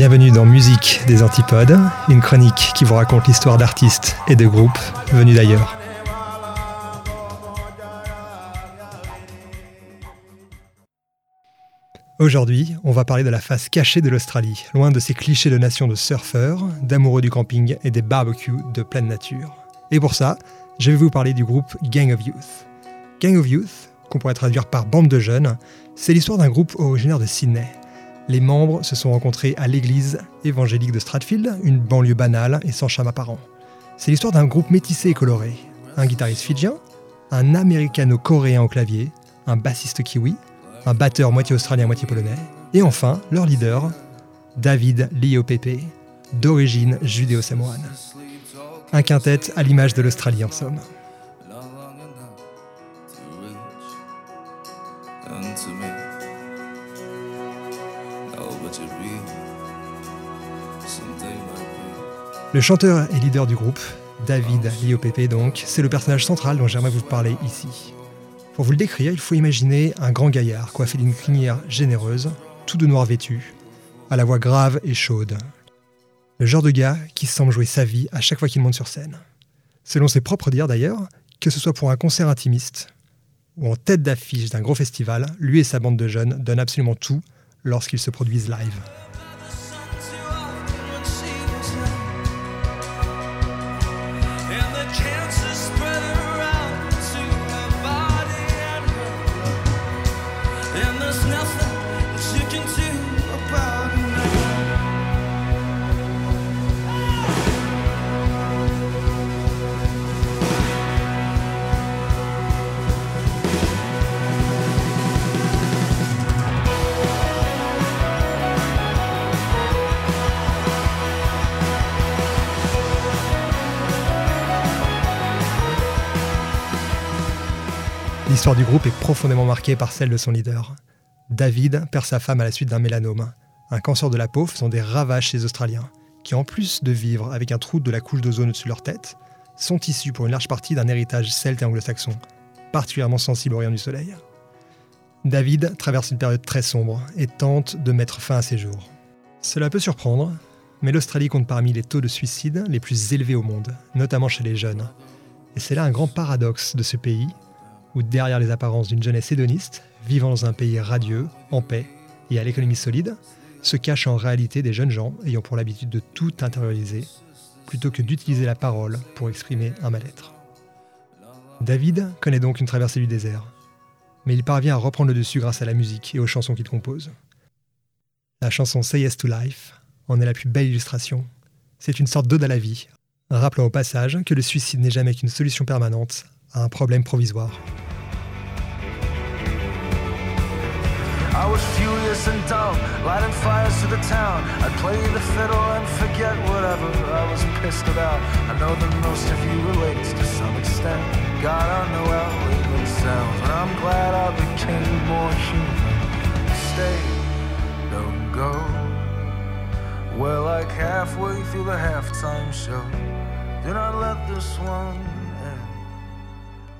Bienvenue dans Musique des Antipodes, une chronique qui vous raconte l'histoire d'artistes et de groupes venus d'ailleurs. Aujourd'hui, on va parler de la face cachée de l'Australie, loin de ces clichés de nation de surfeurs, d'amoureux du camping et des barbecues de pleine nature. Et pour ça, je vais vous parler du groupe Gang of Youth. Gang of Youth, qu'on pourrait traduire par bande de jeunes, c'est l'histoire d'un groupe originaire de Sydney. Les membres se sont rencontrés à l'église évangélique de Stratfield, une banlieue banale et sans charme apparent. C'est l'histoire d'un groupe métissé et coloré. Un guitariste fidjien, un américano-coréen au clavier, un bassiste kiwi, un batteur moitié australien, moitié polonais, et enfin leur leader, David Leo Pepe, d'origine judéo-samoane. Un quintet à l'image de l'Australie en somme. Le chanteur et leader du groupe, David Leo Pepe donc, c'est le personnage central dont j'aimerais vous parler ici. Pour vous le décrire, il faut imaginer un grand gaillard coiffé d'une crinière généreuse, tout de noir vêtu, à la voix grave et chaude. Le genre de gars qui semble jouer sa vie à chaque fois qu'il monte sur scène. Selon ses propres dires d'ailleurs, que ce soit pour un concert intimiste ou en tête d'affiche d'un gros festival, lui et sa bande de jeunes donnent absolument tout lorsqu'ils se produisent live. L'histoire du groupe est profondément marquée par celle de son leader. David perd sa femme à la suite d'un mélanome, un cancer de la peau faisant des ravages chez les Australiens, qui en plus de vivre avec un trou de la couche d'ozone au-dessus de leur tête, sont issus pour une large partie d'un héritage celte et anglo-saxon, particulièrement sensible aux rayons du soleil. David traverse une période très sombre et tente de mettre fin à ses jours. Cela peut surprendre, mais l'Australie compte parmi les taux de suicide les plus élevés au monde, notamment chez les jeunes. Et c'est là un grand paradoxe de ce pays où derrière les apparences d'une jeunesse hédoniste, vivant dans un pays radieux, en paix et à l'économie solide, se cachent en réalité des jeunes gens ayant pour l'habitude de tout intérioriser, plutôt que d'utiliser la parole pour exprimer un mal-être. David connaît donc une traversée du désert, mais il parvient à reprendre le dessus grâce à la musique et aux chansons qu'il compose. La chanson Say Yes to Life en est la plus belle illustration. C'est une sorte d'ode à la vie, rappelant au passage que le suicide n'est jamais qu'une solution permanente à un problème provisoire. I was furious and dumb, lighting fires to the town. I'd play the fiddle and forget whatever I was pissed about. I know that most of you relate to some extent. God, I know how it sounds, and I'm glad I became more human. Stay, don't go. We're like halfway through the halftime show. Do not let this one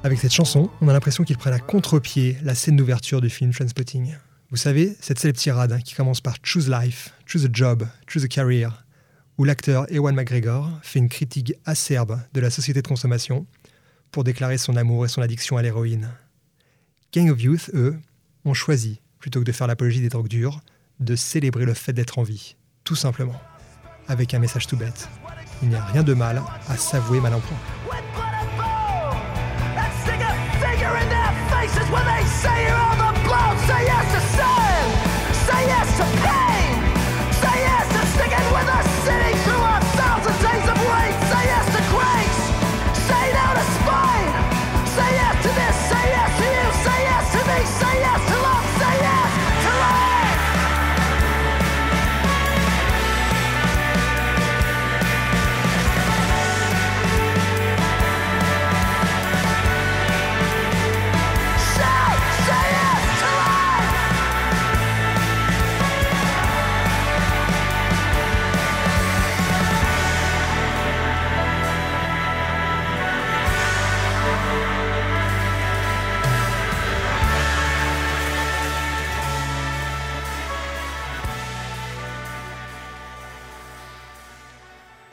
Avec cette chanson, on a l'impression qu'ils prennent à contre-pied la scène d'ouverture du film Transpotting. Vous savez, cette célèbre tirade qui commence par Choose Life, Choose a Job, Choose a Career, où l'acteur Ewan McGregor fait une critique acerbe de la société de consommation pour déclarer son amour et son addiction à l'héroïne. Gang of Youth, eux, ont choisi, plutôt que de faire l'apologie des drogues dures, de célébrer le fait d'être en vie, tout simplement, avec un message tout bête. Il n'y a rien de mal à s'avouer mal en point. places where they say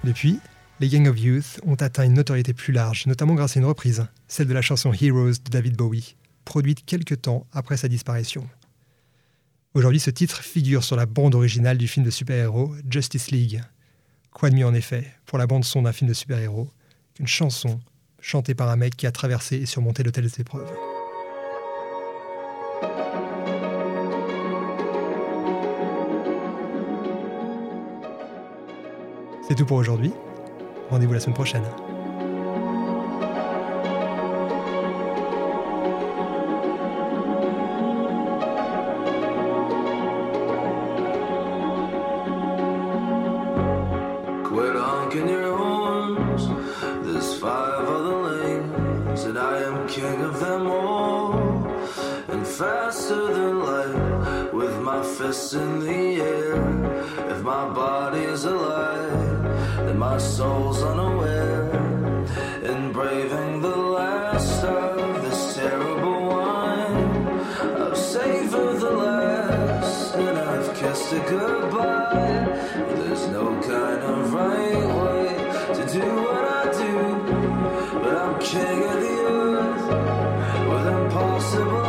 Depuis, les Gang of Youth ont atteint une notoriété plus large, notamment grâce à une reprise, celle de la chanson Heroes de David Bowie, produite quelques temps après sa disparition. Aujourd'hui, ce titre figure sur la bande originale du film de super-héros Justice League. Quoi de mieux en effet, pour la bande-son d'un film de super-héros, qu'une chanson chantée par un mec qui a traversé et surmonté de telles épreuves. C'est tout pour aujourd'hui. Rendez-vous la semaine prochaine. Faster than light, with my fists in the air. If my body's alive, my soul's unaware. In braving the last of this terrible wine, I've savored the last, and I've kissed it goodbye. There's no kind of right way to do what I do, but I'm king of the earth with impossible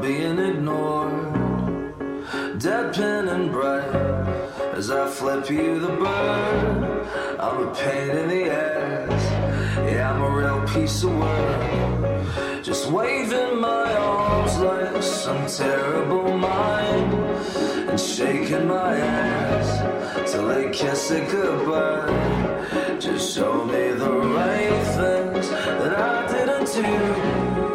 being ignored. Deadpan and bright as I flip you the bird. I'm a pain in the ass. Yeah, I'm a real piece of work. Just waving my arms like some terrible mind. And shaking my ass till they kiss it goodbye. Just show me the right things that I didn't do.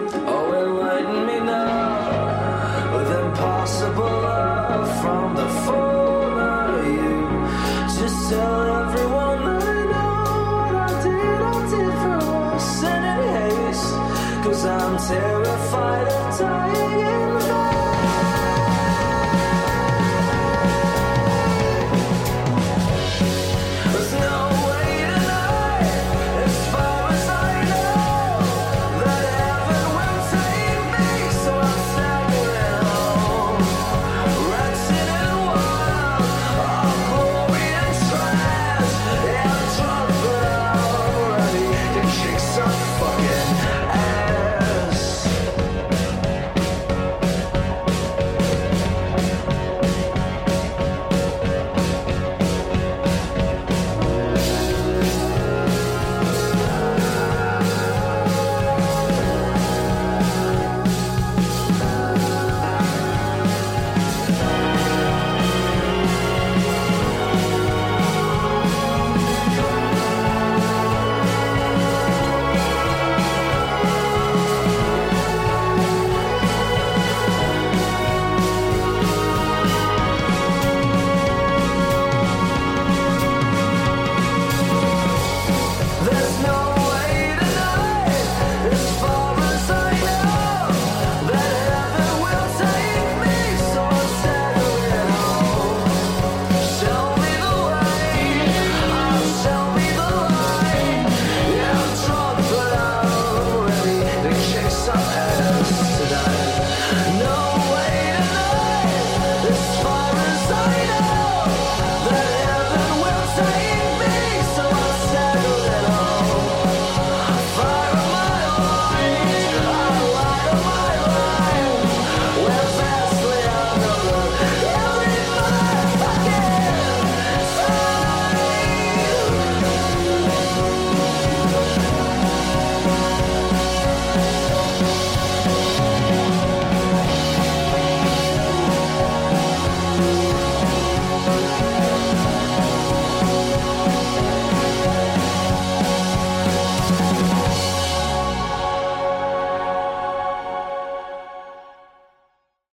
Cause I'm terrified of dying in